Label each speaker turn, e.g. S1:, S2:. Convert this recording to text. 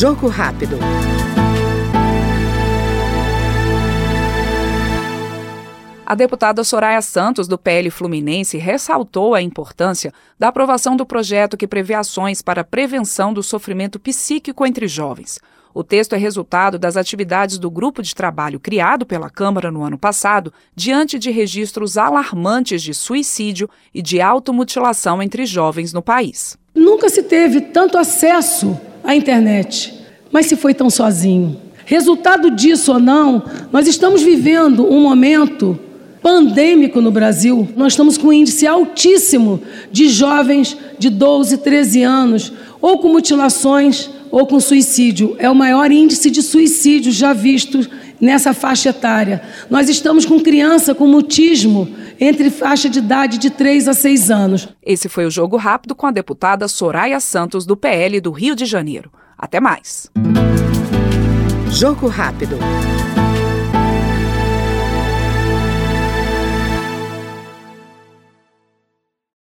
S1: Jogo rápido.
S2: A deputada Soraya Santos, do PL Fluminense, ressaltou a importância da aprovação do projeto que prevê ações para a prevenção do sofrimento psíquico entre jovens. O texto é resultado das atividades do grupo de trabalho criado pela Câmara no ano passado, diante de registros alarmantes de suicídio e de automutilação entre jovens no país.
S3: Nunca se teve tanto acesso à internet, mas se foi tão sozinho. Resultado disso ou não, nós estamos vivendo um momento pandêmico no Brasil. Nós estamos com um índice altíssimo de jovens de 12, 13 anos, ou com mutilações ou com suicídio. É o maior índice de suicídio já visto nessa faixa etária. Nós estamos com criança com mutismo entre faixa de idade de 3 a 6 anos.
S2: Esse foi o Jogo Rápido com a deputada Soraya Santos, do PL do Rio de Janeiro. Até mais.
S1: Jogo Rápido.